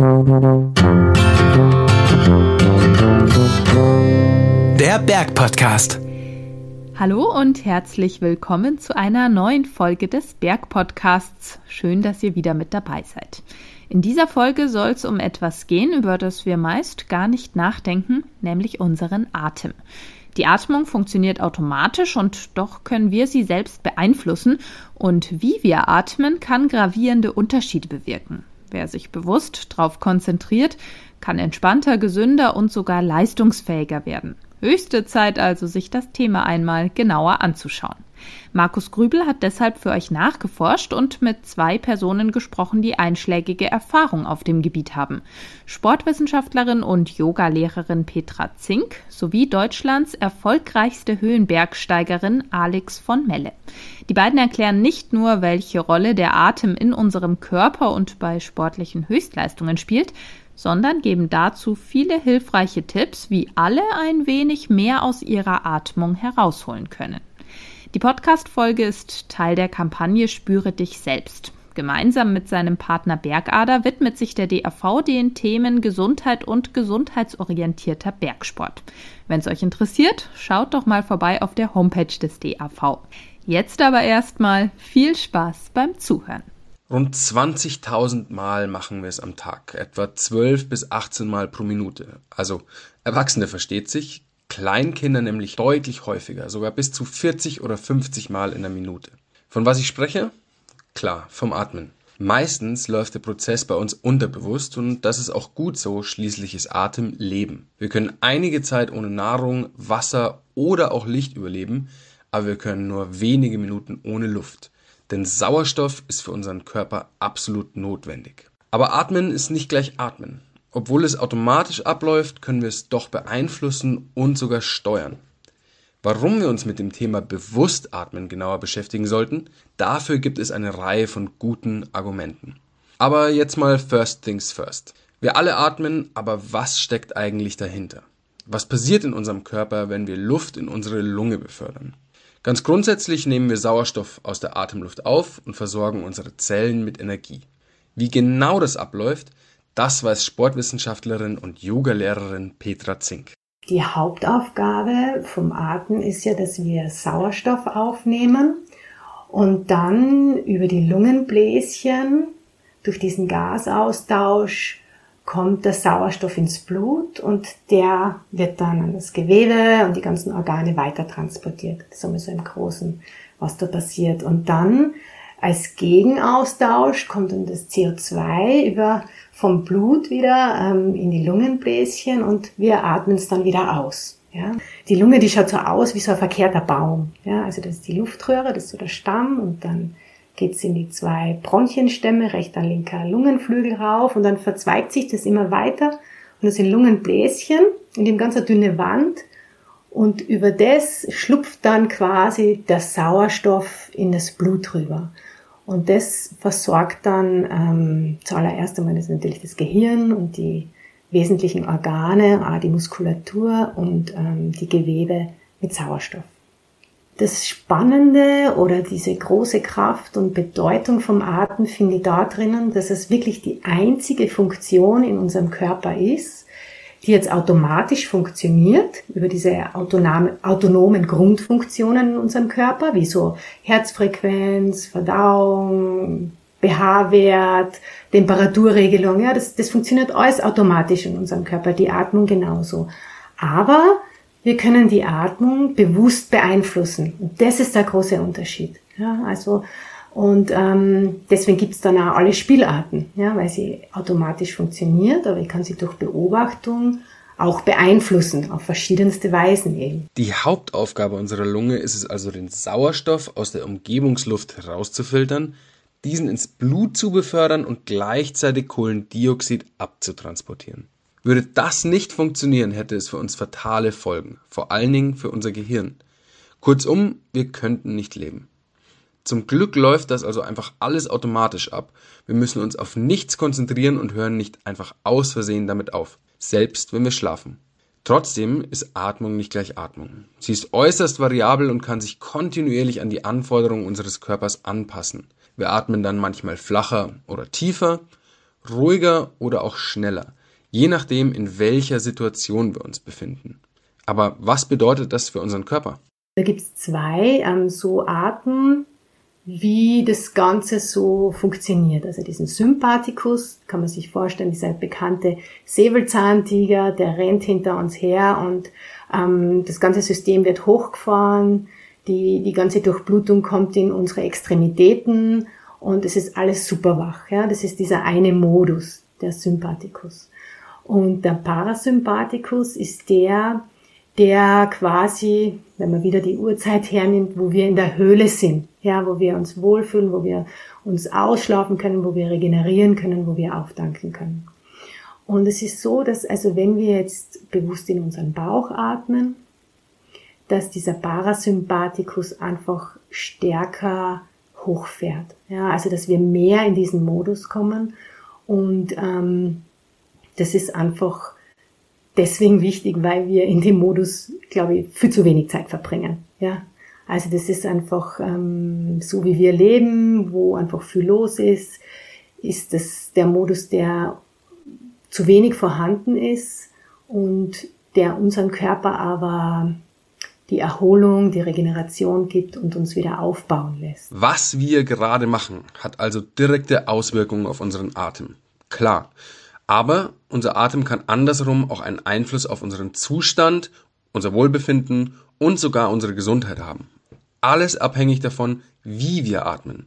Der Bergpodcast. Hallo und herzlich willkommen zu einer neuen Folge des Bergpodcasts. Schön, dass ihr wieder mit dabei seid. In dieser Folge soll es um etwas gehen, über das wir meist gar nicht nachdenken, nämlich unseren Atem. Die Atmung funktioniert automatisch und doch können wir sie selbst beeinflussen und wie wir atmen kann gravierende Unterschiede bewirken. Wer sich bewusst darauf konzentriert, kann entspannter, gesünder und sogar leistungsfähiger werden. Höchste Zeit also, sich das Thema einmal genauer anzuschauen. Markus Grübel hat deshalb für euch nachgeforscht und mit zwei Personen gesprochen, die einschlägige Erfahrung auf dem Gebiet haben. Sportwissenschaftlerin und Yogalehrerin Petra Zink sowie Deutschlands erfolgreichste Höhenbergsteigerin Alex von Melle. Die beiden erklären nicht nur, welche Rolle der Atem in unserem Körper und bei sportlichen Höchstleistungen spielt, sondern geben dazu viele hilfreiche Tipps, wie alle ein wenig mehr aus ihrer Atmung herausholen können. Die Podcast-Folge ist Teil der Kampagne Spüre dich selbst. Gemeinsam mit seinem Partner Bergader widmet sich der DAV den Themen Gesundheit und gesundheitsorientierter Bergsport. Wenn es euch interessiert, schaut doch mal vorbei auf der Homepage des DAV. Jetzt aber erstmal viel Spaß beim Zuhören. Rund 20.000 Mal machen wir es am Tag, etwa 12 bis 18 Mal pro Minute. Also Erwachsene versteht sich, Kleinkinder nämlich deutlich häufiger, sogar bis zu 40 oder 50 Mal in der Minute. Von was ich spreche? Klar, vom Atmen. Meistens läuft der Prozess bei uns unterbewusst und das ist auch gut so, schließlich ist Atem Leben. Wir können einige Zeit ohne Nahrung, Wasser oder auch Licht überleben, aber wir können nur wenige Minuten ohne Luft. Denn Sauerstoff ist für unseren Körper absolut notwendig. Aber Atmen ist nicht gleich Atmen. Obwohl es automatisch abläuft, können wir es doch beeinflussen und sogar steuern. Warum wir uns mit dem Thema Bewusstatmen genauer beschäftigen sollten, dafür gibt es eine Reihe von guten Argumenten. Aber jetzt mal First Things First. Wir alle atmen, aber was steckt eigentlich dahinter? Was passiert in unserem Körper, wenn wir Luft in unsere Lunge befördern? Ganz grundsätzlich nehmen wir Sauerstoff aus der Atemluft auf und versorgen unsere Zellen mit Energie. Wie genau das abläuft, das weiß Sportwissenschaftlerin und Yogalehrerin Petra Zink. Die Hauptaufgabe vom Atmen ist ja, dass wir Sauerstoff aufnehmen und dann über die Lungenbläschen durch diesen Gasaustausch kommt der Sauerstoff ins Blut und der wird dann an das Gewebe und die ganzen Organe weiter transportiert. Das ist einmal so im Großen, was da passiert. Und dann als Gegenaustausch kommt dann das CO2 über vom Blut wieder ähm, in die Lungenbläschen und wir atmen es dann wieder aus. Ja? Die Lunge, die schaut so aus wie so ein verkehrter Baum. Ja? Also das ist die Luftröhre, das ist so der Stamm und dann geht's in die zwei Bronchienstämme, rechter, linker Lungenflügel rauf und dann verzweigt sich das immer weiter und das sind Lungenbläschen in dem ganz dünne Wand und über das schlupft dann quasi der Sauerstoff in das Blut rüber. Und das versorgt dann ähm, zuallererst einmal das natürlich das Gehirn und die wesentlichen Organe, auch die Muskulatur und ähm, die Gewebe mit Sauerstoff. Das Spannende oder diese große Kraft und Bedeutung vom Atem finde ich da drinnen, dass es wirklich die einzige Funktion in unserem Körper ist, die jetzt automatisch funktioniert über diese autonome, autonomen Grundfunktionen in unserem Körper, wie so Herzfrequenz, Verdauung, pH-Wert, Temperaturregelung, ja, das, das funktioniert alles automatisch in unserem Körper, die Atmung genauso. Aber wir können die Atmung bewusst beeinflussen. Und das ist der große Unterschied. Ja, also und ähm, deswegen gibt's dann auch alle Spielarten, ja, weil sie automatisch funktioniert, aber ich kann sie durch Beobachtung auch beeinflussen, auf verschiedenste Weisen eben. Die Hauptaufgabe unserer Lunge ist es also, den Sauerstoff aus der Umgebungsluft herauszufiltern, diesen ins Blut zu befördern und gleichzeitig Kohlendioxid abzutransportieren. Würde das nicht funktionieren, hätte es für uns fatale Folgen, vor allen Dingen für unser Gehirn. Kurzum, wir könnten nicht leben. Zum Glück läuft das also einfach alles automatisch ab. Wir müssen uns auf nichts konzentrieren und hören nicht einfach aus Versehen damit auf, selbst wenn wir schlafen. Trotzdem ist Atmung nicht gleich Atmung. Sie ist äußerst variabel und kann sich kontinuierlich an die Anforderungen unseres Körpers anpassen. Wir atmen dann manchmal flacher oder tiefer, ruhiger oder auch schneller, je nachdem, in welcher Situation wir uns befinden. Aber was bedeutet das für unseren Körper? Da gibt es zwei ähm, so Arten, wie das Ganze so funktioniert. Also diesen Sympathikus kann man sich vorstellen, dieser bekannte Säbelzahntiger, der rennt hinter uns her und ähm, das ganze System wird hochgefahren, die, die ganze Durchblutung kommt in unsere Extremitäten und es ist alles super wach. Ja? Das ist dieser eine Modus, der Sympathikus. Und der Parasympathikus ist der, der quasi, wenn man wieder die Uhrzeit hernimmt, wo wir in der Höhle sind, ja, wo wir uns wohlfühlen, wo wir uns ausschlafen können, wo wir regenerieren können, wo wir aufdanken können. Und es ist so, dass also wenn wir jetzt bewusst in unseren Bauch atmen, dass dieser Parasympathikus einfach stärker hochfährt. Ja, also dass wir mehr in diesen Modus kommen und ähm, das ist einfach deswegen wichtig, weil wir in dem Modus, glaube ich, viel zu wenig Zeit verbringen. Ja, also das ist einfach ähm, so, wie wir leben, wo einfach viel los ist, ist das der Modus, der zu wenig vorhanden ist und der unseren Körper aber die Erholung, die Regeneration gibt und uns wieder aufbauen lässt. Was wir gerade machen, hat also direkte Auswirkungen auf unseren Atem. Klar. Aber unser Atem kann andersrum auch einen Einfluss auf unseren Zustand, unser Wohlbefinden und sogar unsere Gesundheit haben. Alles abhängig davon, wie wir atmen.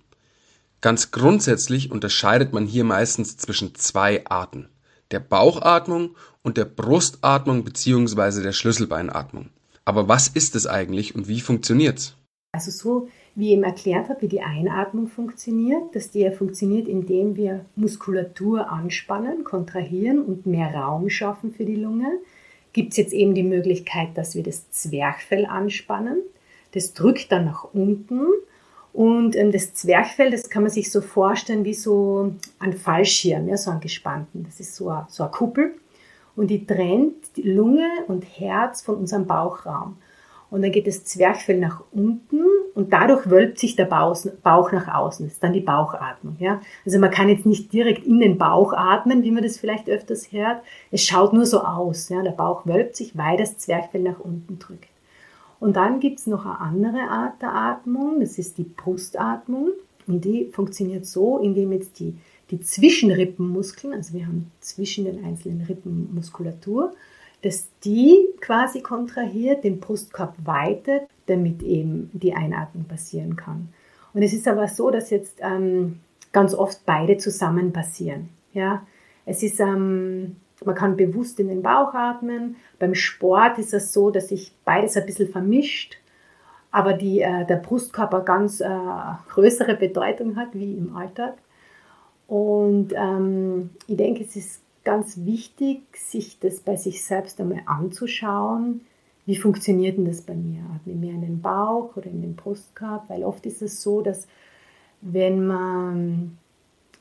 Ganz grundsätzlich unterscheidet man hier meistens zwischen zwei Arten. Der Bauchatmung und der Brustatmung bzw. der Schlüsselbeinatmung. Aber was ist es eigentlich und wie funktioniert's? Also so wie ich eben erklärt habe, wie die Einatmung funktioniert, dass die funktioniert, indem wir Muskulatur anspannen, kontrahieren und mehr Raum schaffen für die Lunge, gibt es jetzt eben die Möglichkeit, dass wir das Zwerchfell anspannen. Das drückt dann nach unten und ähm, das Zwerchfell, das kann man sich so vorstellen wie so ein Fallschirm, ja, so ein gespannten. Das ist so eine, so eine Kuppel und die trennt die Lunge und Herz von unserem Bauchraum. Und dann geht das Zwerchfell nach unten und dadurch wölbt sich der Bauch nach außen. Das ist dann die Bauchatmung. Ja? Also man kann jetzt nicht direkt in den Bauch atmen, wie man das vielleicht öfters hört. Es schaut nur so aus. Ja? Der Bauch wölbt sich, weil das Zwerchfell nach unten drückt. Und dann gibt's noch eine andere Art der Atmung, das ist die Brustatmung. Und die funktioniert so, indem jetzt die die Zwischenrippenmuskeln, also wir haben zwischen den einzelnen Rippen Muskulatur, dass die quasi kontrahiert, den Brustkorb weitet, damit eben die Einatmung passieren kann. Und es ist aber so, dass jetzt ähm, ganz oft beide zusammen passieren. Ja, es ist, ähm, man kann bewusst in den Bauch atmen. Beim Sport ist es so, dass sich beides ein bisschen vermischt, aber die, äh, der Brustkörper ganz äh, größere Bedeutung hat wie im Alltag. Und ähm, ich denke, es ist ganz wichtig, sich das bei sich selbst einmal anzuschauen. Wie funktioniert denn das bei mir? Atme ich mehr in den Bauch oder in den Brustkorb? Weil oft ist es so, dass wenn man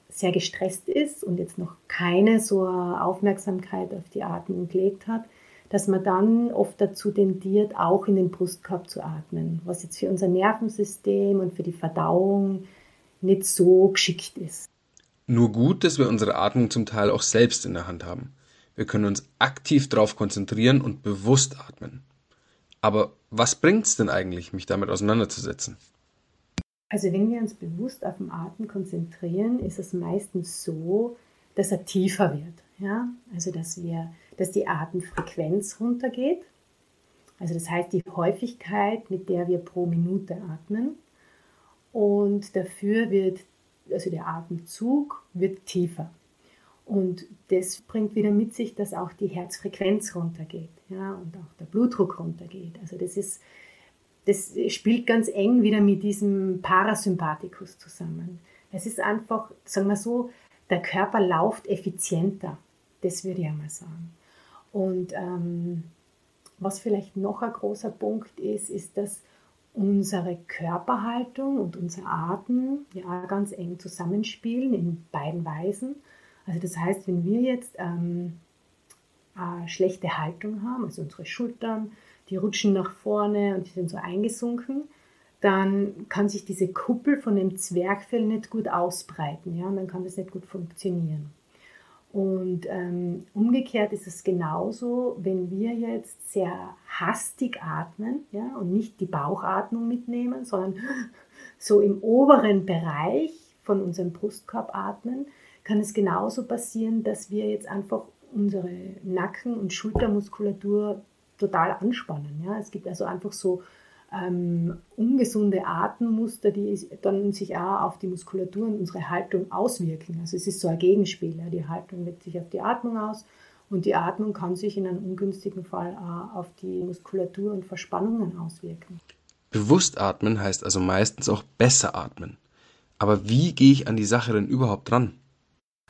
sehr gestresst ist und jetzt noch keine so Aufmerksamkeit auf die Atmung gelegt hat, dass man dann oft dazu tendiert, auch in den Brustkorb zu atmen, was jetzt für unser Nervensystem und für die Verdauung nicht so geschickt ist. Nur gut, dass wir unsere Atmung zum Teil auch selbst in der Hand haben. Wir können uns aktiv darauf konzentrieren und bewusst atmen. Aber was bringt's denn eigentlich, mich damit auseinanderzusetzen? Also wenn wir uns bewusst auf den Atem konzentrieren, ist es meistens so, dass er tiefer wird. Ja? Also dass wir, dass die Atemfrequenz runtergeht. Also das heißt die Häufigkeit, mit der wir pro Minute atmen. Und dafür wird also der Atemzug wird tiefer. Und das bringt wieder mit sich, dass auch die Herzfrequenz runtergeht ja, und auch der Blutdruck runtergeht. Also das, ist, das spielt ganz eng wieder mit diesem Parasympathikus zusammen. Es ist einfach, sagen wir so, der Körper läuft effizienter. Das würde ich einmal sagen. Und ähm, was vielleicht noch ein großer Punkt ist, ist, dass unsere Körperhaltung und unser Atem ja ganz eng zusammenspielen in beiden Weisen. Also das heißt, wenn wir jetzt ähm, eine schlechte Haltung haben, also unsere Schultern, die rutschen nach vorne und die sind so eingesunken, dann kann sich diese Kuppel von dem Zwerchfell nicht gut ausbreiten, ja, und dann kann das nicht gut funktionieren. Und ähm, umgekehrt ist es genauso, wenn wir jetzt sehr hastig atmen ja, und nicht die Bauchatmung mitnehmen, sondern so im oberen Bereich von unserem Brustkorb atmen, kann es genauso passieren, dass wir jetzt einfach unsere Nacken- und Schultermuskulatur total anspannen. Ja. Es gibt also einfach so ähm, ungesunde Atemmuster, die dann sich auch auf die Muskulatur und unsere Haltung auswirken. Also es ist so ein Gegenspiel. Ja. Die Haltung wirkt sich auf die Atmung aus und die Atmung kann sich in einem ungünstigen Fall auch auf die Muskulatur und Verspannungen auswirken. Bewusst atmen heißt also meistens auch besser atmen. Aber wie gehe ich an die Sache denn überhaupt dran?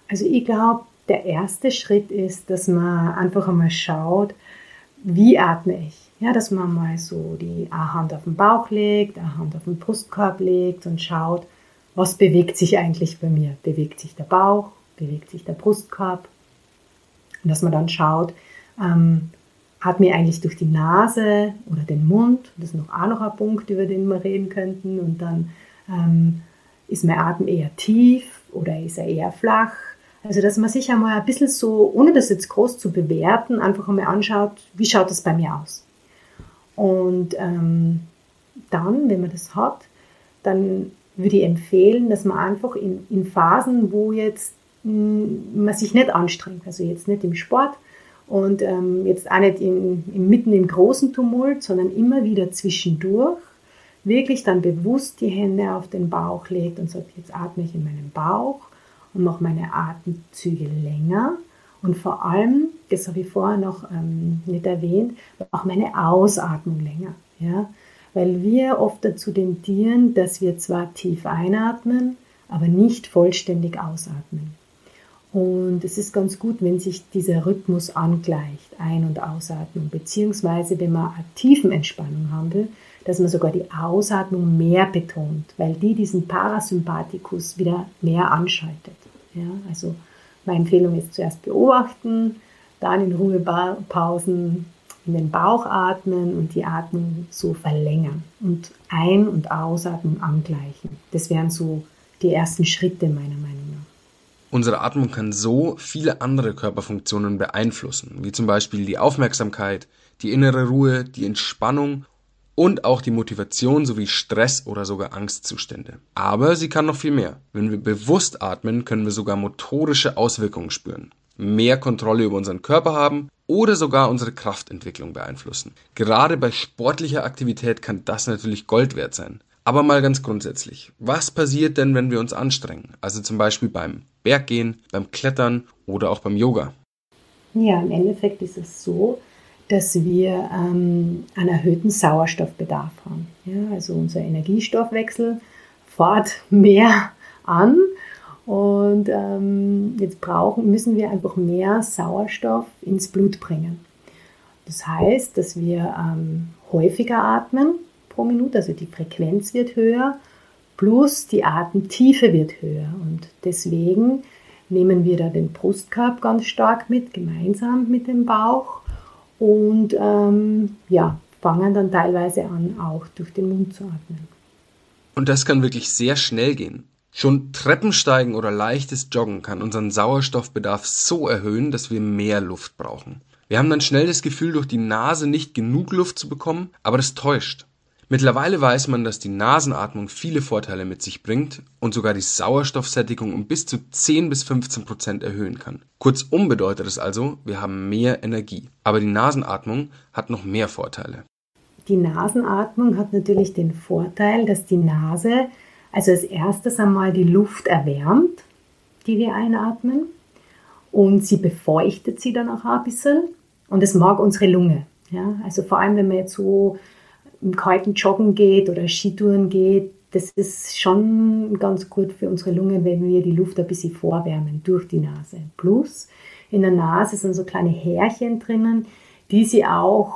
Also ich glaube, der erste Schritt ist, dass man einfach einmal schaut, wie atme ich. Ja, dass man mal so die Hand auf den Bauch legt, eine Hand auf den Brustkorb legt und schaut, was bewegt sich eigentlich bei mir. Bewegt sich der Bauch, bewegt sich der Brustkorb. Und dass man dann schaut, ähm, atme ich eigentlich durch die Nase oder den Mund. Das ist noch auch noch ein Punkt, über den wir reden könnten. Und dann ähm, ist mein Atem eher tief oder ist er eher flach? Also, dass man sich einmal ein bisschen so, ohne das jetzt groß zu bewerten, einfach einmal anschaut, wie schaut das bei mir aus? Und ähm, dann, wenn man das hat, dann würde ich empfehlen, dass man einfach in, in Phasen, wo jetzt mh, hm, man sich nicht anstrengt, also jetzt nicht im Sport und ähm, jetzt auch nicht im, im, mitten im großen Tumult, sondern immer wieder zwischendurch, wirklich dann bewusst die Hände auf den Bauch legt und sagt, jetzt atme ich in meinen Bauch und mache meine Atemzüge länger und vor allem, das habe ich vorher noch ähm, nicht erwähnt, auch meine Ausatmung länger. Ja? Weil wir oft dazu tendieren, dass wir zwar tief einatmen, aber nicht vollständig ausatmen. Und es ist ganz gut, wenn sich dieser Rhythmus angleicht, Ein- und Ausatmung, beziehungsweise wenn man eine Tiefenentspannung haben will, dass man sogar die Ausatmung mehr betont, weil die diesen Parasympathikus wieder mehr anschaltet. Ja, also meine Empfehlung ist zuerst beobachten, dann in Ruhepausen in den Bauch atmen und die Atmung so verlängern und Ein- und Ausatmung angleichen. Das wären so die ersten Schritte meiner Meinung nach. Unsere Atmung kann so viele andere Körperfunktionen beeinflussen, wie zum Beispiel die Aufmerksamkeit, die innere Ruhe, die Entspannung und auch die Motivation sowie Stress oder sogar Angstzustände. Aber sie kann noch viel mehr. Wenn wir bewusst atmen, können wir sogar motorische Auswirkungen spüren, mehr Kontrolle über unseren Körper haben oder sogar unsere Kraftentwicklung beeinflussen. Gerade bei sportlicher Aktivität kann das natürlich Gold wert sein. Aber mal ganz grundsätzlich, was passiert denn, wenn wir uns anstrengen? Also zum Beispiel beim Berggehen, beim Klettern oder auch beim Yoga? Ja, im Endeffekt ist es so, dass wir ähm, einen erhöhten Sauerstoffbedarf haben. Ja, also unser Energiestoffwechsel fährt mehr an und ähm, jetzt brauchen, müssen wir einfach mehr Sauerstoff ins Blut bringen. Das heißt, dass wir ähm, häufiger atmen pro Minute, also die Frequenz wird höher, plus die Atemtiefe wird höher. Und deswegen nehmen wir da den Brustkorb ganz stark mit, gemeinsam mit dem Bauch und ähm, ja, fangen dann teilweise an, auch durch den Mund zu atmen. Und das kann wirklich sehr schnell gehen. Schon Treppensteigen oder leichtes Joggen kann unseren Sauerstoffbedarf so erhöhen, dass wir mehr Luft brauchen. Wir haben dann schnell das Gefühl, durch die Nase nicht genug Luft zu bekommen, aber das täuscht. Mittlerweile weiß man, dass die Nasenatmung viele Vorteile mit sich bringt und sogar die Sauerstoffsättigung um bis zu 10 bis 15 Prozent erhöhen kann. Kurzum bedeutet es also, wir haben mehr Energie. Aber die Nasenatmung hat noch mehr Vorteile. Die Nasenatmung hat natürlich den Vorteil, dass die Nase also als erstes einmal die Luft erwärmt, die wir einatmen, und sie befeuchtet sie dann auch ein bisschen und es mag unsere Lunge. Ja, also vor allem, wenn man jetzt so im kalten Joggen geht oder Skitouren geht, das ist schon ganz gut für unsere Lungen, wenn wir die Luft ein bisschen vorwärmen durch die Nase. Plus in der Nase sind so kleine Härchen drinnen, die sie auch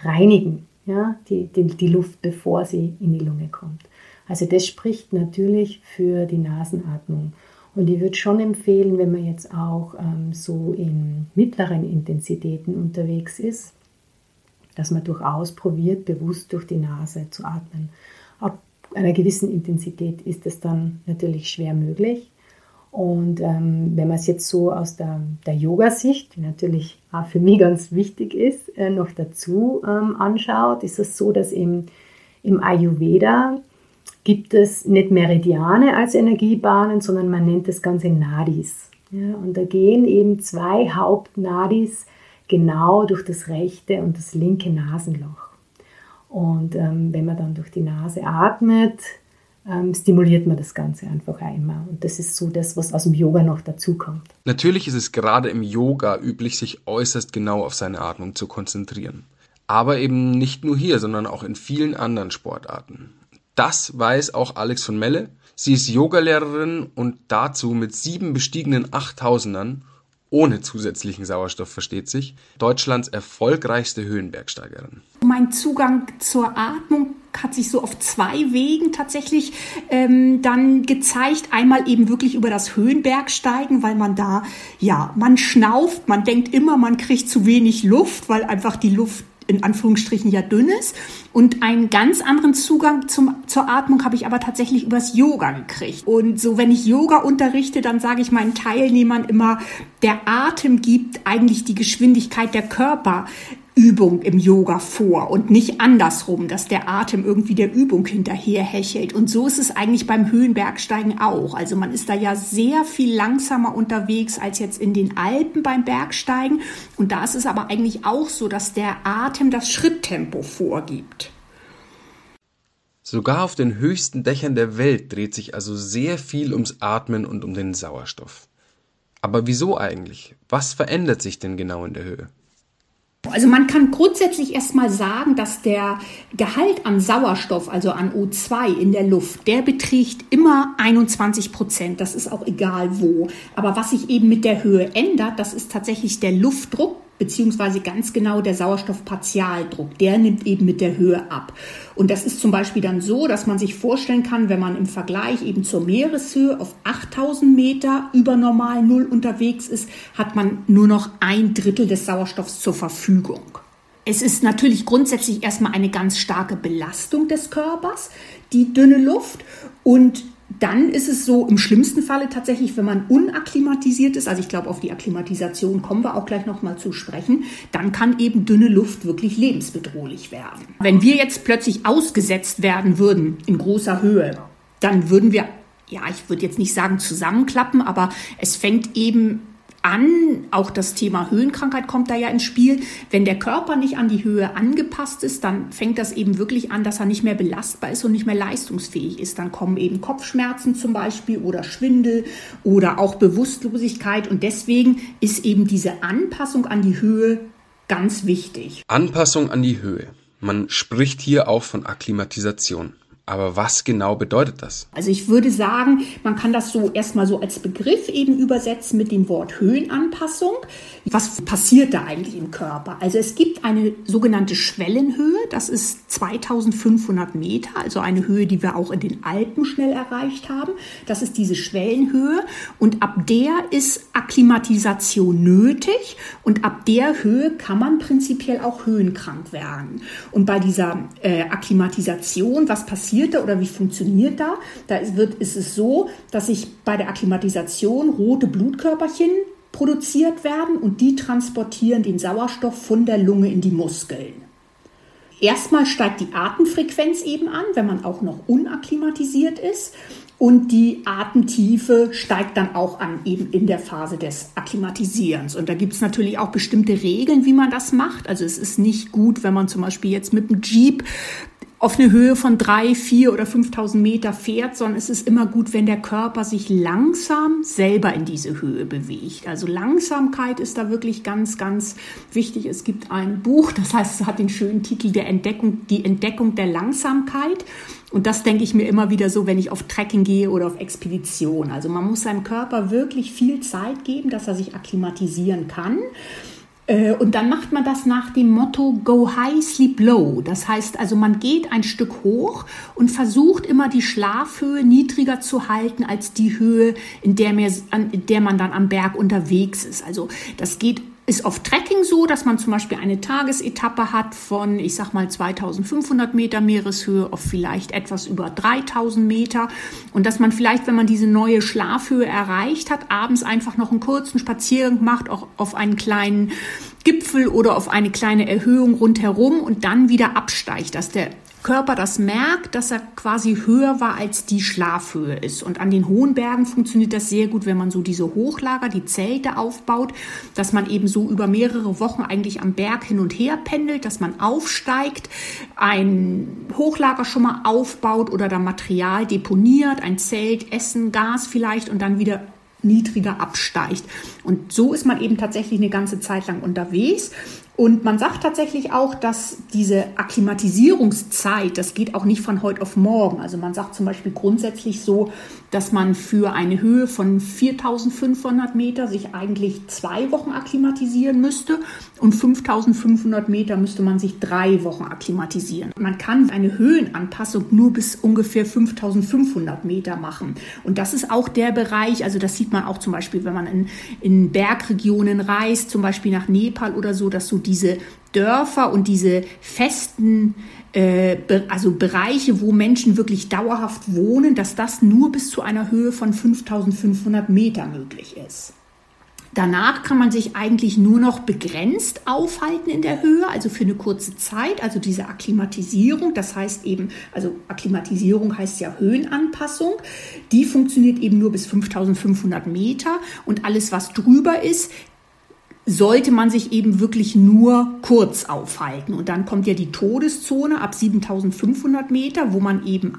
reinigen, ja, die, die, die Luft, bevor sie in die Lunge kommt. Also das spricht natürlich für die Nasenatmung. Und ich würde schon empfehlen, wenn man jetzt auch ähm, so in mittleren Intensitäten unterwegs ist, dass man durchaus probiert, bewusst durch die Nase zu atmen. Ab einer gewissen Intensität ist es dann natürlich schwer möglich. Und ähm, wenn man es jetzt so aus der, der Yoga-Sicht, die natürlich auch für mich ganz wichtig ist, äh, noch dazu ähm, anschaut, ist es so, dass im, im Ayurveda gibt es nicht Meridiane als Energiebahnen, sondern man nennt das Ganze Nadis. Ja, und da gehen eben zwei Hauptnadis genau durch das rechte und das linke Nasenloch. Und ähm, wenn man dann durch die Nase atmet, ähm, stimuliert man das Ganze einfach einmal. Und das ist so das, was aus dem Yoga noch dazukommt. Natürlich ist es gerade im Yoga üblich, sich äußerst genau auf seine Atmung zu konzentrieren. Aber eben nicht nur hier, sondern auch in vielen anderen Sportarten. Das weiß auch Alex von Melle. Sie ist Yogalehrerin und dazu mit sieben bestiegenen Achttausendern, ohne zusätzlichen Sauerstoff versteht sich, Deutschlands erfolgreichste Höhenbergsteigerin. Mein Zugang zur Atmung hat sich so auf zwei Wegen tatsächlich ähm, dann gezeigt. Einmal eben wirklich über das Höhenbergsteigen, weil man da, ja, man schnauft, man denkt immer, man kriegt zu wenig Luft, weil einfach die Luft in Anführungsstrichen ja dünn ist. Und einen ganz anderen Zugang zum, zur Atmung habe ich aber tatsächlich übers Yoga gekriegt. Und so, wenn ich Yoga unterrichte, dann sage ich meinen Teilnehmern immer, der Atem gibt eigentlich die Geschwindigkeit der Körper Übung im Yoga vor und nicht andersrum, dass der Atem irgendwie der Übung hinterher hechelt. Und so ist es eigentlich beim Höhenbergsteigen auch. Also man ist da ja sehr viel langsamer unterwegs als jetzt in den Alpen beim Bergsteigen. Und da ist es aber eigentlich auch so, dass der Atem das Schritttempo vorgibt. Sogar auf den höchsten Dächern der Welt dreht sich also sehr viel ums Atmen und um den Sauerstoff. Aber wieso eigentlich? Was verändert sich denn genau in der Höhe? Also man kann grundsätzlich erstmal sagen, dass der Gehalt an Sauerstoff, also an O2 in der Luft, der beträgt immer 21 Prozent. Das ist auch egal wo. Aber was sich eben mit der Höhe ändert, das ist tatsächlich der Luftdruck beziehungsweise ganz genau der Sauerstoffpartialdruck, der nimmt eben mit der Höhe ab. Und das ist zum Beispiel dann so, dass man sich vorstellen kann, wenn man im Vergleich eben zur Meereshöhe auf 8000 Meter über normal Null unterwegs ist, hat man nur noch ein Drittel des Sauerstoffs zur Verfügung. Es ist natürlich grundsätzlich erstmal eine ganz starke Belastung des Körpers, die dünne Luft. Und dann ist es so, im schlimmsten Falle tatsächlich, wenn man unakklimatisiert ist, also ich glaube, auf die Akklimatisation kommen wir auch gleich nochmal zu sprechen, dann kann eben dünne Luft wirklich lebensbedrohlich werden. Wenn wir jetzt plötzlich ausgesetzt werden würden in großer Höhe, dann würden wir ja, ich würde jetzt nicht sagen zusammenklappen, aber es fängt eben an. Auch das Thema Höhenkrankheit kommt da ja ins Spiel. Wenn der Körper nicht an die Höhe angepasst ist, dann fängt das eben wirklich an, dass er nicht mehr belastbar ist und nicht mehr leistungsfähig ist. Dann kommen eben Kopfschmerzen zum Beispiel oder Schwindel oder auch Bewusstlosigkeit. Und deswegen ist eben diese Anpassung an die Höhe ganz wichtig. Anpassung an die Höhe. Man spricht hier auch von Akklimatisation. Aber was genau bedeutet das? Also ich würde sagen, man kann das so erstmal so als Begriff eben übersetzen mit dem Wort Höhenanpassung. Was passiert da eigentlich im Körper? Also es gibt eine sogenannte Schwellenhöhe, das ist 2500 Meter, also eine Höhe, die wir auch in den Alpen schnell erreicht haben. Das ist diese Schwellenhöhe und ab der ist Akklimatisation nötig und ab der Höhe kann man prinzipiell auch höhenkrank werden. Und bei dieser äh, Akklimatisation, was passiert? Passiert da oder wie funktioniert da? Da ist, wird, ist es so, dass sich bei der Akklimatisation rote Blutkörperchen produziert werden und die transportieren den Sauerstoff von der Lunge in die Muskeln. Erstmal steigt die Atemfrequenz eben an, wenn man auch noch unakklimatisiert ist. Und die Atemtiefe steigt dann auch an, eben in der Phase des Akklimatisierens. Und da gibt es natürlich auch bestimmte Regeln, wie man das macht. Also es ist nicht gut, wenn man zum Beispiel jetzt mit dem Jeep auf eine Höhe von drei, vier oder 5000 Meter fährt, sondern es ist immer gut, wenn der Körper sich langsam selber in diese Höhe bewegt. Also Langsamkeit ist da wirklich ganz, ganz wichtig. Es gibt ein Buch, das heißt, es hat den schönen Titel der Entdeckung, die Entdeckung der Langsamkeit. Und das denke ich mir immer wieder so, wenn ich auf Trekking gehe oder auf Expedition. Also man muss seinem Körper wirklich viel Zeit geben, dass er sich akklimatisieren kann. Äh, und dann macht man das nach dem Motto Go High, Sleep Low. Das heißt also, man geht ein Stück hoch und versucht immer die Schlafhöhe niedriger zu halten als die Höhe, in der, mehr, in der man dann am Berg unterwegs ist. Also das geht ist auf Trekking so, dass man zum Beispiel eine Tagesetappe hat von, ich sag mal, 2500 Meter Meereshöhe auf vielleicht etwas über 3000 Meter. Und dass man vielleicht, wenn man diese neue Schlafhöhe erreicht hat, abends einfach noch einen kurzen Spaziergang macht, auch auf einen kleinen Gipfel oder auf eine kleine Erhöhung rundherum und dann wieder absteigt, dass der Körper das merkt, dass er quasi höher war als die Schlafhöhe ist. Und an den hohen Bergen funktioniert das sehr gut, wenn man so diese Hochlager, die Zelte aufbaut, dass man eben so über mehrere Wochen eigentlich am Berg hin und her pendelt, dass man aufsteigt, ein Hochlager schon mal aufbaut oder da Material deponiert, ein Zelt, Essen, Gas vielleicht und dann wieder niedriger absteigt. Und so ist man eben tatsächlich eine ganze Zeit lang unterwegs. Und man sagt tatsächlich auch, dass diese Akklimatisierungszeit, das geht auch nicht von heute auf morgen. Also man sagt zum Beispiel grundsätzlich so, dass man für eine Höhe von 4500 Meter sich eigentlich zwei Wochen akklimatisieren müsste und 5500 Meter müsste man sich drei Wochen akklimatisieren. Man kann eine Höhenanpassung nur bis ungefähr 5500 Meter machen. Und das ist auch der Bereich, also das sieht man auch zum Beispiel, wenn man in, in Bergregionen reist, zum Beispiel nach Nepal oder so, dass so diese Dörfer und diese festen äh, also Bereiche, wo Menschen wirklich dauerhaft wohnen, dass das nur bis zu einer Höhe von 5500 Meter möglich ist. Danach kann man sich eigentlich nur noch begrenzt aufhalten in der Höhe, also für eine kurze Zeit, also diese Akklimatisierung, das heißt eben, also Akklimatisierung heißt ja Höhenanpassung, die funktioniert eben nur bis 5500 Meter und alles, was drüber ist, sollte man sich eben wirklich nur kurz aufhalten. Und dann kommt ja die Todeszone ab 7500 Meter, wo man eben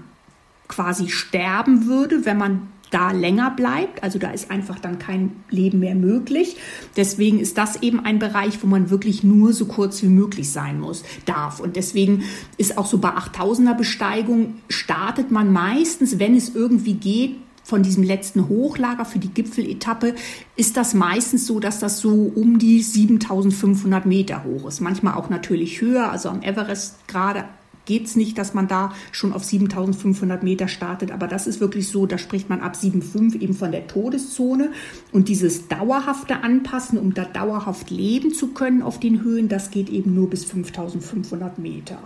quasi sterben würde, wenn man da länger bleibt. Also da ist einfach dann kein Leben mehr möglich. Deswegen ist das eben ein Bereich, wo man wirklich nur so kurz wie möglich sein muss, darf. Und deswegen ist auch so bei 8000er Besteigung startet man meistens, wenn es irgendwie geht, von diesem letzten Hochlager für die Gipfeletappe ist das meistens so, dass das so um die 7500 Meter hoch ist. Manchmal auch natürlich höher. Also am Everest gerade geht es nicht, dass man da schon auf 7500 Meter startet. Aber das ist wirklich so, da spricht man ab 7,5 eben von der Todeszone. Und dieses dauerhafte Anpassen, um da dauerhaft leben zu können auf den Höhen, das geht eben nur bis 5500 Meter.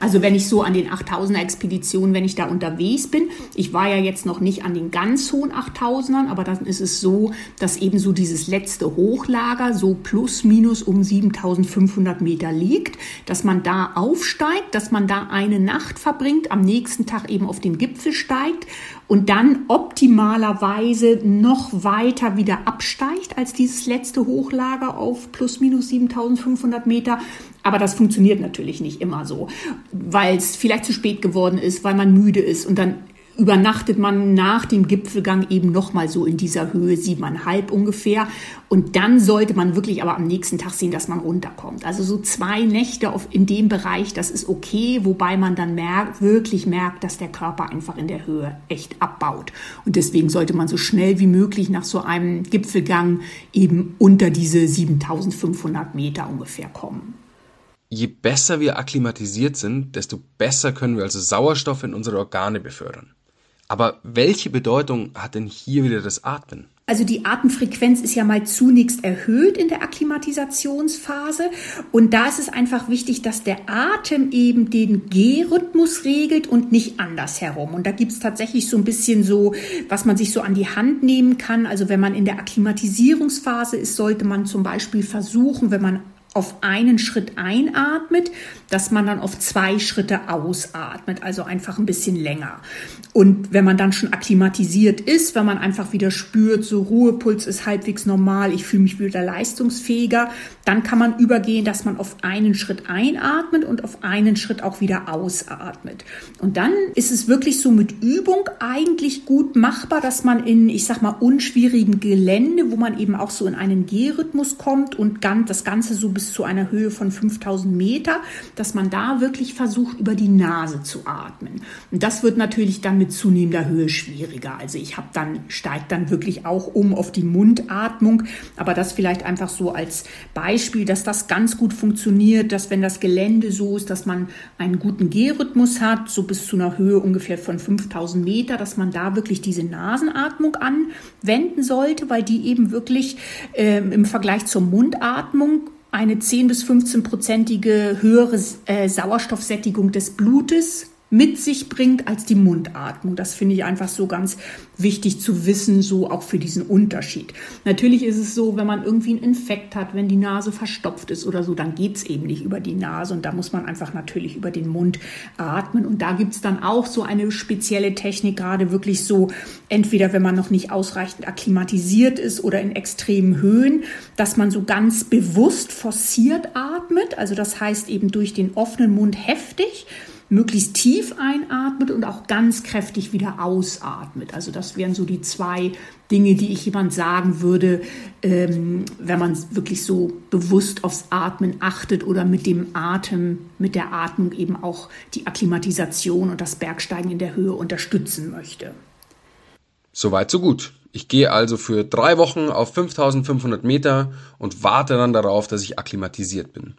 Also wenn ich so an den 8000er Expeditionen, wenn ich da unterwegs bin, ich war ja jetzt noch nicht an den ganz hohen 8000ern, aber dann ist es so, dass eben so dieses letzte Hochlager so plus minus um 7500 Meter liegt, dass man da aufsteigt, dass man da eine Nacht verbringt, am nächsten Tag eben auf den Gipfel steigt und dann optimalerweise noch weiter wieder absteigt als dieses letzte Hochlager auf plus minus 7500 Meter. Aber das funktioniert natürlich nicht immer so, weil es vielleicht zu spät geworden ist, weil man müde ist und dann übernachtet man nach dem Gipfelgang eben nochmal so in dieser Höhe siebeneinhalb ungefähr. Und dann sollte man wirklich aber am nächsten Tag sehen, dass man runterkommt. Also so zwei Nächte auf, in dem Bereich, das ist okay, wobei man dann merkt, wirklich merkt, dass der Körper einfach in der Höhe echt abbaut. Und deswegen sollte man so schnell wie möglich nach so einem Gipfelgang eben unter diese 7500 Meter ungefähr kommen. Je besser wir akklimatisiert sind, desto besser können wir also Sauerstoff in unsere Organe befördern. Aber welche Bedeutung hat denn hier wieder das Atmen? Also die Atemfrequenz ist ja mal zunächst erhöht in der Akklimatisationsphase und da ist es einfach wichtig, dass der Atem eben den Gehrhythmus regelt und nicht andersherum. Und da gibt es tatsächlich so ein bisschen so, was man sich so an die Hand nehmen kann. Also wenn man in der Akklimatisierungsphase ist, sollte man zum Beispiel versuchen, wenn man auf einen Schritt einatmet, dass man dann auf zwei Schritte ausatmet, also einfach ein bisschen länger. Und wenn man dann schon akklimatisiert ist, wenn man einfach wieder spürt, so Ruhepuls ist halbwegs normal, ich fühle mich wieder leistungsfähiger, dann kann man übergehen, dass man auf einen Schritt einatmet und auf einen Schritt auch wieder ausatmet. Und dann ist es wirklich so mit Übung eigentlich gut machbar, dass man in, ich sag mal, unschwierigen Gelände, wo man eben auch so in einen Gehrhythmus kommt und das Ganze so bis bis zu einer Höhe von 5000 Meter, dass man da wirklich versucht, über die Nase zu atmen. Und das wird natürlich dann mit zunehmender Höhe schwieriger. Also ich habe dann, steigt dann wirklich auch um auf die Mundatmung, aber das vielleicht einfach so als Beispiel, dass das ganz gut funktioniert, dass wenn das Gelände so ist, dass man einen guten Gehrhythmus hat, so bis zu einer Höhe ungefähr von 5000 Meter, dass man da wirklich diese Nasenatmung anwenden sollte, weil die eben wirklich äh, im Vergleich zur Mundatmung eine 10 bis 15-prozentige höhere äh, Sauerstoffsättigung des Blutes mit sich bringt als die Mundatmung. Das finde ich einfach so ganz wichtig zu wissen, so auch für diesen Unterschied. Natürlich ist es so, wenn man irgendwie einen Infekt hat, wenn die Nase verstopft ist oder so, dann geht es eben nicht über die Nase und da muss man einfach natürlich über den Mund atmen. Und da gibt es dann auch so eine spezielle Technik, gerade wirklich so, entweder wenn man noch nicht ausreichend akklimatisiert ist oder in extremen Höhen, dass man so ganz bewusst forciert atmet. Also das heißt eben durch den offenen Mund heftig möglichst tief einatmet und auch ganz kräftig wieder ausatmet. Also das wären so die zwei Dinge, die ich jemand sagen würde, ähm, wenn man wirklich so bewusst aufs Atmen achtet oder mit dem Atem, mit der Atmung eben auch die Akklimatisation und das Bergsteigen in der Höhe unterstützen möchte. Soweit, so gut. Ich gehe also für drei Wochen auf 5500 Meter und warte dann darauf, dass ich akklimatisiert bin.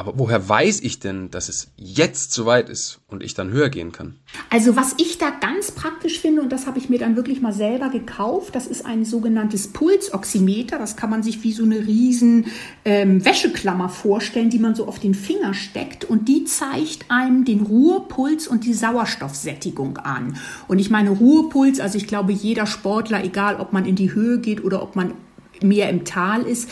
Aber woher weiß ich denn, dass es jetzt soweit ist und ich dann höher gehen kann? Also was ich da ganz praktisch finde, und das habe ich mir dann wirklich mal selber gekauft, das ist ein sogenanntes Pulsoximeter. Das kann man sich wie so eine riesen ähm, Wäscheklammer vorstellen, die man so auf den Finger steckt. Und die zeigt einem den Ruhepuls und die Sauerstoffsättigung an. Und ich meine Ruhepuls, also ich glaube, jeder Sportler, egal ob man in die Höhe geht oder ob man mehr im Tal ist,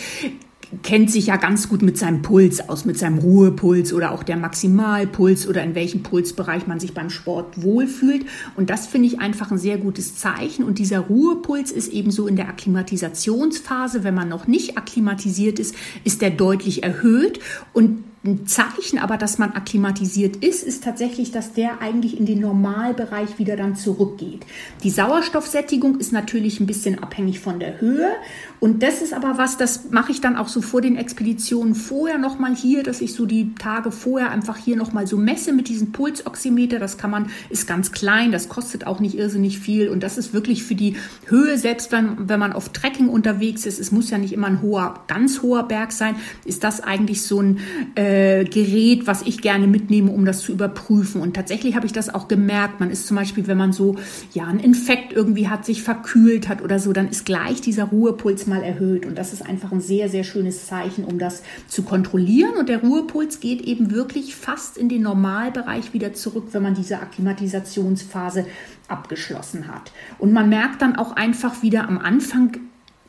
kennt sich ja ganz gut mit seinem Puls aus, mit seinem Ruhepuls oder auch der Maximalpuls oder in welchem Pulsbereich man sich beim Sport wohlfühlt. Und das finde ich einfach ein sehr gutes Zeichen. Und dieser Ruhepuls ist ebenso in der Akklimatisationsphase, wenn man noch nicht akklimatisiert ist, ist der deutlich erhöht. Und ein Zeichen aber, dass man akklimatisiert ist, ist tatsächlich, dass der eigentlich in den Normalbereich wieder dann zurückgeht. Die Sauerstoffsättigung ist natürlich ein bisschen abhängig von der Höhe. Und das ist aber was, das mache ich dann auch so vor den Expeditionen vorher nochmal hier, dass ich so die Tage vorher einfach hier nochmal so messe mit diesem Pulsoximeter. Das kann man, ist ganz klein, das kostet auch nicht irrsinnig viel. Und das ist wirklich für die Höhe, selbst wenn, wenn man auf Trekking unterwegs ist, es muss ja nicht immer ein hoher, ganz hoher Berg sein, ist das eigentlich so ein äh, äh, Gerät, was ich gerne mitnehme, um das zu überprüfen. Und tatsächlich habe ich das auch gemerkt. Man ist zum Beispiel, wenn man so ja einen Infekt irgendwie hat, sich verkühlt hat oder so, dann ist gleich dieser Ruhepuls mal erhöht. Und das ist einfach ein sehr, sehr schönes Zeichen, um das zu kontrollieren. Und der Ruhepuls geht eben wirklich fast in den Normalbereich wieder zurück, wenn man diese Akklimatisationsphase abgeschlossen hat. Und man merkt dann auch einfach wieder am Anfang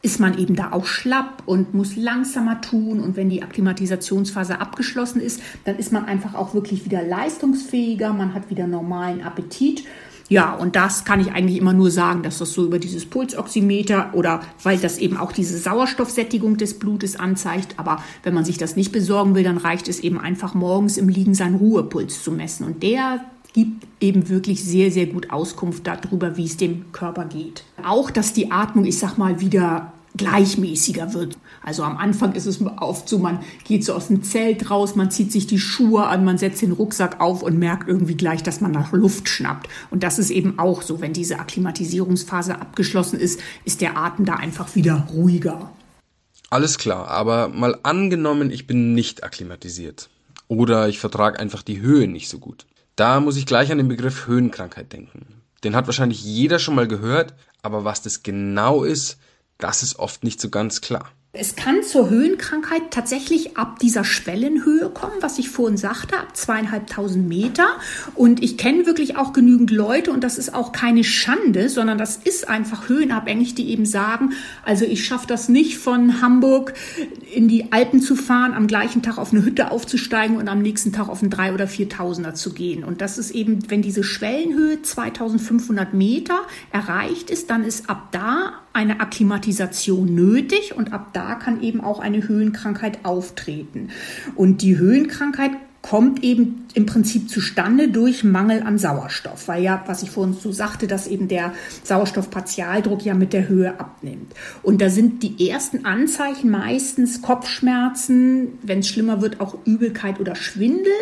ist man eben da auch schlapp und muss langsamer tun. Und wenn die Akklimatisationsphase abgeschlossen ist, dann ist man einfach auch wirklich wieder leistungsfähiger, man hat wieder normalen Appetit. Ja, und das kann ich eigentlich immer nur sagen, dass das so über dieses Pulsoximeter oder weil das eben auch diese Sauerstoffsättigung des Blutes anzeigt. Aber wenn man sich das nicht besorgen will, dann reicht es eben einfach morgens im Liegen seinen Ruhepuls zu messen. Und der gibt eben wirklich sehr, sehr gut Auskunft darüber, wie es dem Körper geht. Auch, dass die Atmung, ich sag mal, wieder gleichmäßiger wird. Also am Anfang ist es oft so, man geht so aus dem Zelt raus, man zieht sich die Schuhe an, man setzt den Rucksack auf und merkt irgendwie gleich, dass man nach Luft schnappt. Und das ist eben auch so, wenn diese Akklimatisierungsphase abgeschlossen ist, ist der Atem da einfach wieder ruhiger. Alles klar, aber mal angenommen, ich bin nicht akklimatisiert. Oder ich vertrage einfach die Höhe nicht so gut. Da muss ich gleich an den Begriff Höhenkrankheit denken. Den hat wahrscheinlich jeder schon mal gehört, aber was das genau ist, das ist oft nicht so ganz klar. Es kann zur Höhenkrankheit tatsächlich ab dieser Schwellenhöhe kommen, was ich vorhin sagte, ab zweieinhalbtausend Meter. Und ich kenne wirklich auch genügend Leute und das ist auch keine Schande, sondern das ist einfach höhenabhängig, die eben sagen, also ich schaffe das nicht von Hamburg in die Alpen zu fahren, am gleichen Tag auf eine Hütte aufzusteigen und am nächsten Tag auf einen drei oder viertausender zu gehen. Und das ist eben, wenn diese Schwellenhöhe 2500 Meter erreicht ist, dann ist ab da eine Akklimatisation nötig und ab da kann eben auch eine Höhenkrankheit auftreten. Und die Höhenkrankheit kommt eben im Prinzip zustande durch Mangel an Sauerstoff, weil ja, was ich vorhin so sagte, dass eben der Sauerstoffpartialdruck ja mit der Höhe abnimmt. Und da sind die ersten Anzeichen meistens Kopfschmerzen, wenn es schlimmer wird, auch Übelkeit oder Schwindel.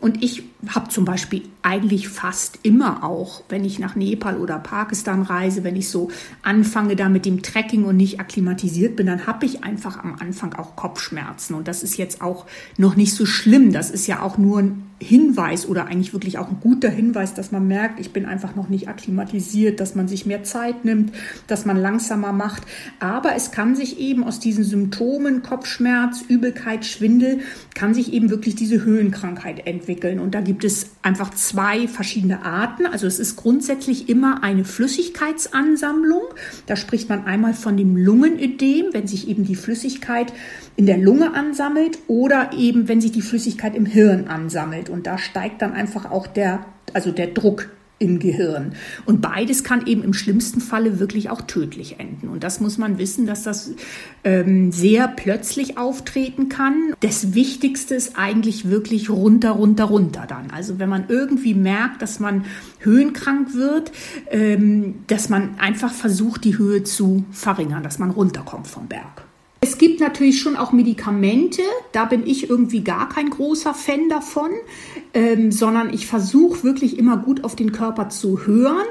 Und ich habe zum Beispiel eigentlich fast immer auch, wenn ich nach Nepal oder Pakistan reise, wenn ich so anfange da mit dem Trekking und nicht akklimatisiert bin, dann habe ich einfach am Anfang auch Kopfschmerzen. Und das ist jetzt auch noch nicht so schlimm. Das ist ja auch nur ein Hinweis oder eigentlich wirklich auch ein guter Hinweis, dass man merkt, ich bin einfach noch nicht akklimatisiert, dass man sich mehr Zeit nimmt, dass man langsamer macht. Aber es kann sich eben aus diesen Symptomen, Kopfschmerz, Übelkeit, Schwindel, kann sich eben wirklich diese Höhenkrankheit entwickeln. Und da gibt es einfach zwei verschiedene Arten. Also es ist grundsätzlich immer eine Flüssigkeitsansammlung. Da spricht man einmal von dem Lungenödem, wenn sich eben die Flüssigkeit in der Lunge ansammelt oder eben wenn sich die Flüssigkeit im Hirn ansammelt und da steigt dann einfach auch der also der Druck im Gehirn. Und beides kann eben im schlimmsten Falle wirklich auch tödlich enden. Und das muss man wissen, dass das ähm, sehr plötzlich auftreten kann. Das Wichtigste ist eigentlich wirklich runter, runter, runter dann. Also wenn man irgendwie merkt, dass man höhenkrank wird, ähm, dass man einfach versucht, die Höhe zu verringern, dass man runterkommt vom Berg. Es gibt natürlich schon auch Medikamente, da bin ich irgendwie gar kein großer Fan davon, ähm, sondern ich versuche wirklich immer gut auf den Körper zu hören.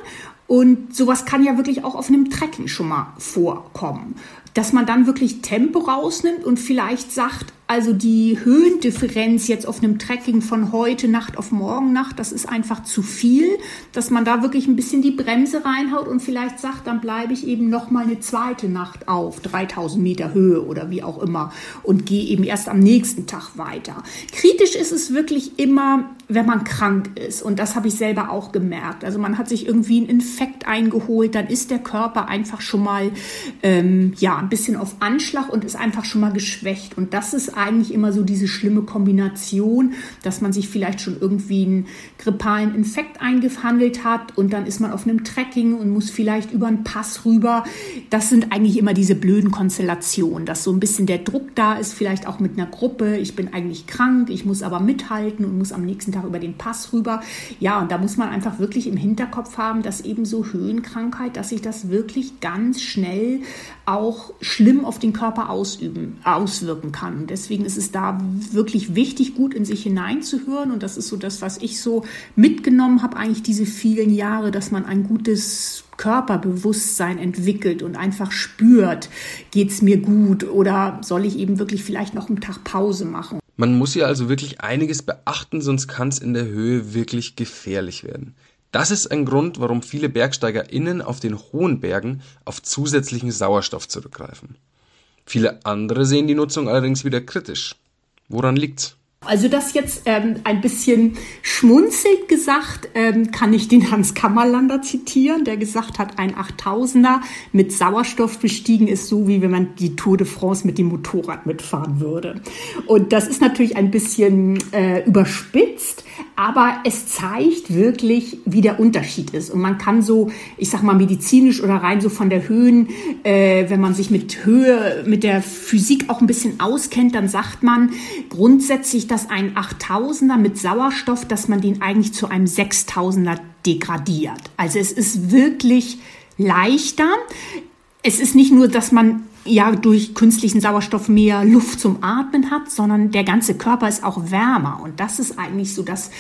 Und sowas kann ja wirklich auch auf einem Trekking schon mal vorkommen dass man dann wirklich Tempo rausnimmt und vielleicht sagt, also die Höhendifferenz jetzt auf einem Trekking von heute Nacht auf morgen Nacht, das ist einfach zu viel, dass man da wirklich ein bisschen die Bremse reinhaut und vielleicht sagt, dann bleibe ich eben noch mal eine zweite Nacht auf 3000 Meter Höhe oder wie auch immer und gehe eben erst am nächsten Tag weiter. Kritisch ist es wirklich immer, wenn man krank ist und das habe ich selber auch gemerkt. Also man hat sich irgendwie einen Infekt eingeholt, dann ist der Körper einfach schon mal ähm, ja ein bisschen auf Anschlag und ist einfach schon mal geschwächt und das ist eigentlich immer so diese schlimme Kombination, dass man sich vielleicht schon irgendwie einen grippalen Infekt eingehandelt hat und dann ist man auf einem Trekking und muss vielleicht über einen Pass rüber. Das sind eigentlich immer diese blöden Konstellationen, dass so ein bisschen der Druck da ist, vielleicht auch mit einer Gruppe. Ich bin eigentlich krank, ich muss aber mithalten und muss am nächsten Tag über den Pass rüber. Ja, und da muss man einfach wirklich im Hinterkopf haben, dass eben so Höhenkrankheit, dass sich das wirklich ganz schnell auch schlimm auf den Körper ausüben, auswirken kann. Und deswegen ist es da wirklich wichtig, gut in sich hineinzuhören. Und das ist so das, was ich so mitgenommen habe, eigentlich diese vielen Jahre, dass man ein gutes Körperbewusstsein entwickelt und einfach spürt, geht es mir gut oder soll ich eben wirklich vielleicht noch einen Tag Pause machen. Man muss ja also wirklich einiges beachten, sonst kann es in der Höhe wirklich gefährlich werden. Das ist ein Grund, warum viele BergsteigerInnen auf den hohen Bergen auf zusätzlichen Sauerstoff zurückgreifen. Viele andere sehen die Nutzung allerdings wieder kritisch. Woran liegt's? Also das jetzt ähm, ein bisschen schmunzelt gesagt, ähm, kann ich den Hans Kammerlander zitieren, der gesagt hat, ein 8000er mit Sauerstoff bestiegen ist so, wie wenn man die Tour de France mit dem Motorrad mitfahren würde. Und das ist natürlich ein bisschen äh, überspitzt, aber es zeigt wirklich, wie der Unterschied ist. Und man kann so, ich sag mal medizinisch oder rein so von der Höhen, äh, wenn man sich mit Höhe, mit der Physik auch ein bisschen auskennt, dann sagt man grundsätzlich, dass ein 8000er mit Sauerstoff, dass man den eigentlich zu einem 6000er degradiert. Also es ist wirklich leichter. Es ist nicht nur, dass man ja durch künstlichen Sauerstoff mehr Luft zum Atmen hat, sondern der ganze Körper ist auch wärmer. Und das ist eigentlich so das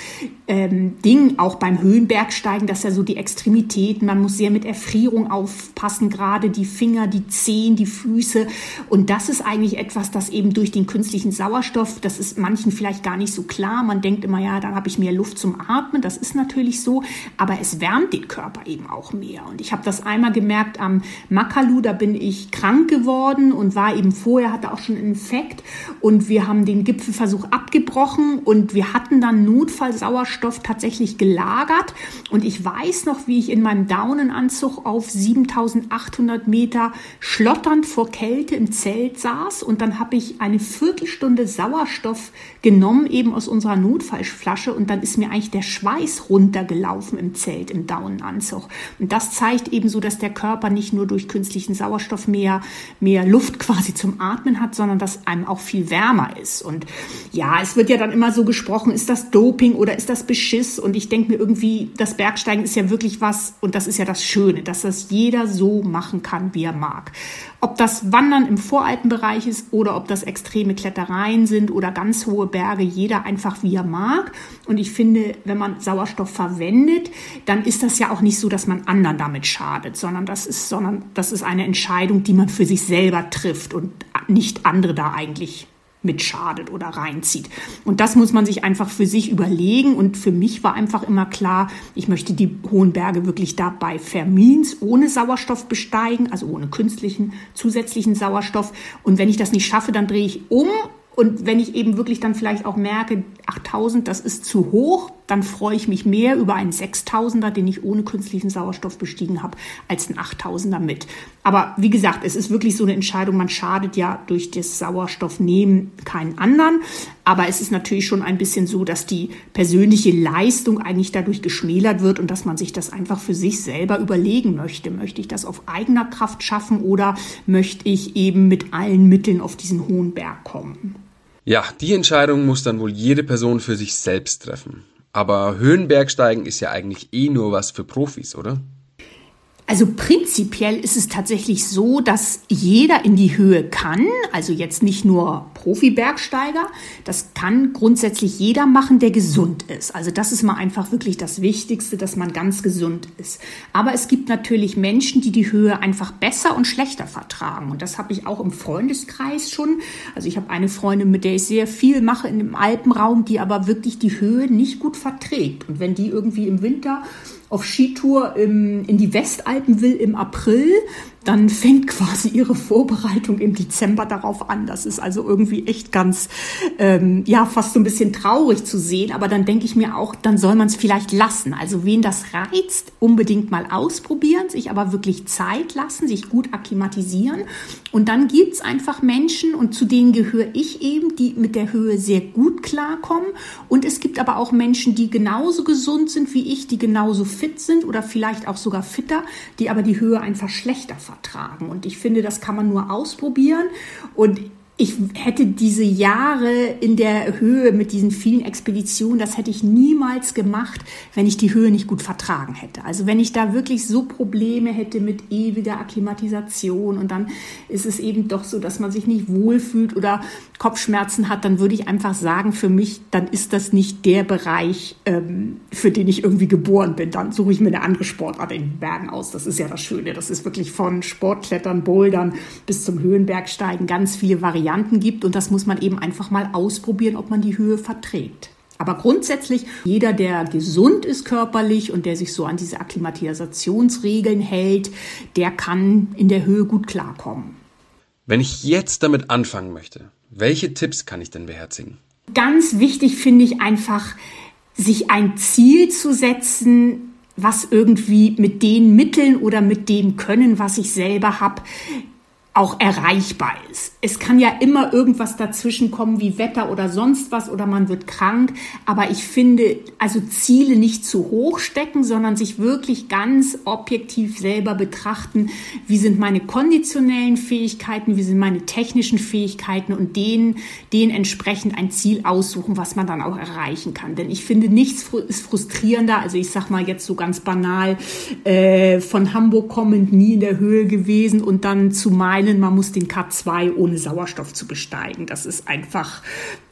ähm, Ding auch beim Höhenbergsteigen, dass ja so die Extremitäten, man muss sehr mit Erfrierung aufpassen, gerade die Finger, die Zehen, die Füße. Und das ist eigentlich etwas, das eben durch den künstlichen Sauerstoff, das ist manchen vielleicht gar nicht so klar. Man denkt immer, ja, dann habe ich mehr Luft zum Atmen. Das ist natürlich so, aber es wärmt den Körper eben auch mehr. Und ich habe das einmal gemerkt am Makalu, da bin ich krank geworden geworden und war eben vorher, hatte auch schon einen Infekt. Und wir haben den Gipfelversuch abgebrochen und wir hatten dann Notfallsauerstoff tatsächlich gelagert. Und ich weiß noch, wie ich in meinem Daunenanzug auf 7800 Meter schlotternd vor Kälte im Zelt saß. Und dann habe ich eine Viertelstunde Sauerstoff genommen, eben aus unserer Notfallflasche. Und dann ist mir eigentlich der Schweiß runtergelaufen im Zelt, im Daunenanzug. Und das zeigt eben so, dass der Körper nicht nur durch künstlichen Sauerstoff mehr mehr Luft quasi zum Atmen hat, sondern dass einem auch viel wärmer ist. Und ja, es wird ja dann immer so gesprochen, ist das Doping oder ist das Beschiss? Und ich denke mir irgendwie, das Bergsteigen ist ja wirklich was, und das ist ja das Schöne, dass das jeder so machen kann, wie er mag. Ob das Wandern im Voralpenbereich ist oder ob das extreme Klettereien sind oder ganz hohe Berge, jeder einfach wie er mag. Und ich finde, wenn man Sauerstoff verwendet, dann ist das ja auch nicht so, dass man anderen damit schadet, sondern das ist, sondern das ist eine Entscheidung, die man für sich selber trifft und nicht andere da eigentlich mitschadet oder reinzieht. Und das muss man sich einfach für sich überlegen. Und für mich war einfach immer klar, ich möchte die hohen Berge wirklich dabei Vermins ohne Sauerstoff besteigen, also ohne künstlichen zusätzlichen Sauerstoff. Und wenn ich das nicht schaffe, dann drehe ich um und wenn ich eben wirklich dann vielleicht auch merke, 8000, das ist zu hoch, dann freue ich mich mehr über einen 6000er, den ich ohne künstlichen Sauerstoff bestiegen habe, als einen 8000er mit. Aber wie gesagt, es ist wirklich so eine Entscheidung, man schadet ja durch das Sauerstoffnehmen keinen anderen. Aber es ist natürlich schon ein bisschen so, dass die persönliche Leistung eigentlich dadurch geschmälert wird und dass man sich das einfach für sich selber überlegen möchte. Möchte ich das auf eigener Kraft schaffen oder möchte ich eben mit allen Mitteln auf diesen hohen Berg kommen? Ja, die Entscheidung muss dann wohl jede Person für sich selbst treffen. Aber Höhenbergsteigen ist ja eigentlich eh nur was für Profis, oder? Also prinzipiell ist es tatsächlich so, dass jeder in die Höhe kann, also jetzt nicht nur Profi-Bergsteiger, das kann grundsätzlich jeder machen, der gesund ist. Also das ist mal einfach wirklich das Wichtigste, dass man ganz gesund ist. Aber es gibt natürlich Menschen, die die Höhe einfach besser und schlechter vertragen. Und das habe ich auch im Freundeskreis schon. Also ich habe eine Freundin, mit der ich sehr viel mache in dem Alpenraum, die aber wirklich die Höhe nicht gut verträgt. Und wenn die irgendwie im Winter auf Skitour im, in die Westalpen will im April, dann fängt quasi ihre Vorbereitung im Dezember darauf an. Das ist also irgendwie echt ganz, ähm, ja, fast so ein bisschen traurig zu sehen. Aber dann denke ich mir auch, dann soll man es vielleicht lassen. Also wen das reizt, unbedingt mal ausprobieren, sich aber wirklich Zeit lassen, sich gut akklimatisieren. Und dann gibt's einfach Menschen, und zu denen gehöre ich eben, die mit der Höhe sehr gut klarkommen. Und es gibt aber auch Menschen, die genauso gesund sind wie ich, die genauso fit sind oder vielleicht auch sogar fitter, die aber die Höhe einfach schlechter fahren vertragen. Und ich finde, das kann man nur ausprobieren. Und ich hätte diese Jahre in der Höhe mit diesen vielen Expeditionen, das hätte ich niemals gemacht, wenn ich die Höhe nicht gut vertragen hätte. Also wenn ich da wirklich so Probleme hätte mit ewiger Akklimatisation und dann ist es eben doch so, dass man sich nicht wohlfühlt oder Kopfschmerzen hat, dann würde ich einfach sagen, für mich, dann ist das nicht der Bereich, ähm, für den ich irgendwie geboren bin. Dann suche ich mir eine andere Sportart in den Bergen aus. Das ist ja das Schöne. Das ist wirklich von Sportklettern, Bouldern bis zum Höhenbergsteigen ganz viele Varianten Varianten gibt und das muss man eben einfach mal ausprobieren, ob man die Höhe verträgt. Aber grundsätzlich, jeder, der gesund ist körperlich und der sich so an diese Akklimatisationsregeln hält, der kann in der Höhe gut klarkommen. Wenn ich jetzt damit anfangen möchte, welche Tipps kann ich denn beherzigen? Ganz wichtig finde ich einfach, sich ein Ziel zu setzen, was irgendwie mit den Mitteln oder mit dem Können, was ich selber habe, auch erreichbar ist. Es kann ja immer irgendwas dazwischen kommen wie Wetter oder sonst was oder man wird krank. Aber ich finde, also Ziele nicht zu hoch stecken, sondern sich wirklich ganz objektiv selber betrachten. Wie sind meine konditionellen Fähigkeiten? Wie sind meine technischen Fähigkeiten? Und denen, denen entsprechend ein Ziel aussuchen, was man dann auch erreichen kann. Denn ich finde, nichts ist frustrierender. Also ich sag mal jetzt so ganz banal, äh, von Hamburg kommend nie in der Höhe gewesen und dann zu meinen man muss den K2 ohne Sauerstoff zu besteigen. Das ist einfach,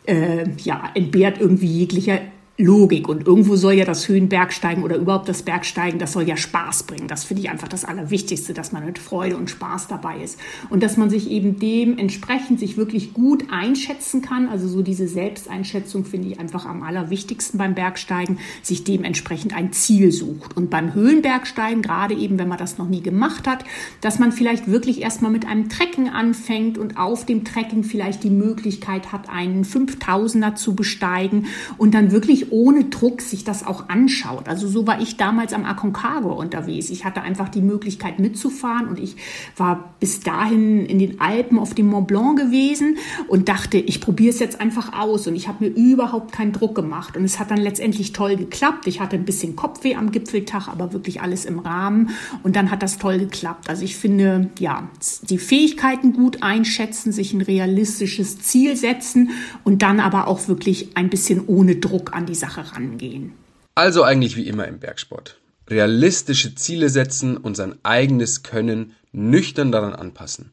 äh, ja, entbehrt irgendwie jeglicher Logik. Und irgendwo soll ja das Höhenbergsteigen oder überhaupt das Bergsteigen, das soll ja Spaß bringen. Das finde ich einfach das Allerwichtigste, dass man mit Freude und Spaß dabei ist. Und dass man sich eben dementsprechend sich wirklich gut einschätzen kann. Also so diese Selbsteinschätzung finde ich einfach am allerwichtigsten beim Bergsteigen, sich dementsprechend ein Ziel sucht. Und beim Höhenbergsteigen, gerade eben, wenn man das noch nie gemacht hat, dass man vielleicht wirklich erstmal mit einem Trecken anfängt und auf dem Trecken vielleicht die Möglichkeit hat, einen 5000er zu besteigen und dann wirklich ohne Druck sich das auch anschaut. Also so war ich damals am Aconcagua unterwegs. Ich hatte einfach die Möglichkeit mitzufahren und ich war bis dahin in den Alpen auf dem Mont Blanc gewesen und dachte, ich probiere es jetzt einfach aus und ich habe mir überhaupt keinen Druck gemacht und es hat dann letztendlich toll geklappt. Ich hatte ein bisschen Kopfweh am Gipfeltag, aber wirklich alles im Rahmen und dann hat das toll geklappt. Also ich finde, ja, die Fähigkeiten gut einschätzen, sich ein realistisches Ziel setzen und dann aber auch wirklich ein bisschen ohne Druck an die Sache rangehen. Also eigentlich wie immer im Bergsport. Realistische Ziele setzen und sein eigenes Können nüchtern daran anpassen.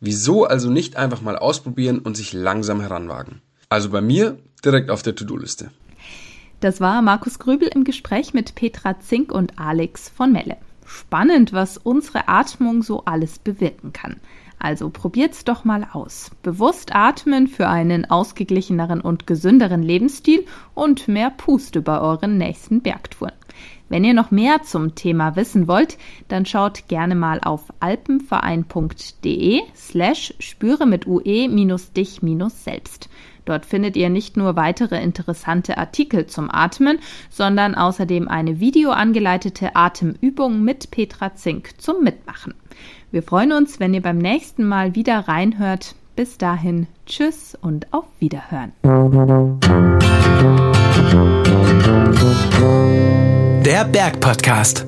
Wieso also nicht einfach mal ausprobieren und sich langsam heranwagen? Also bei mir direkt auf der To-Do-Liste. Das war Markus Grübel im Gespräch mit Petra Zink und Alex von Melle. Spannend, was unsere Atmung so alles bewirken kann. Also probiert's doch mal aus. Bewusst atmen für einen ausgeglicheneren und gesünderen Lebensstil und mehr Puste bei euren nächsten Bergtouren. Wenn ihr noch mehr zum Thema wissen wollt, dann schaut gerne mal auf alpenverein.de slash spüre mit ue minus dich minus selbst. Dort findet ihr nicht nur weitere interessante Artikel zum Atmen, sondern außerdem eine videoangeleitete Atemübung mit Petra Zink zum Mitmachen. Wir freuen uns, wenn ihr beim nächsten Mal wieder reinhört. Bis dahin, tschüss und auf Wiederhören. Der Berg Podcast.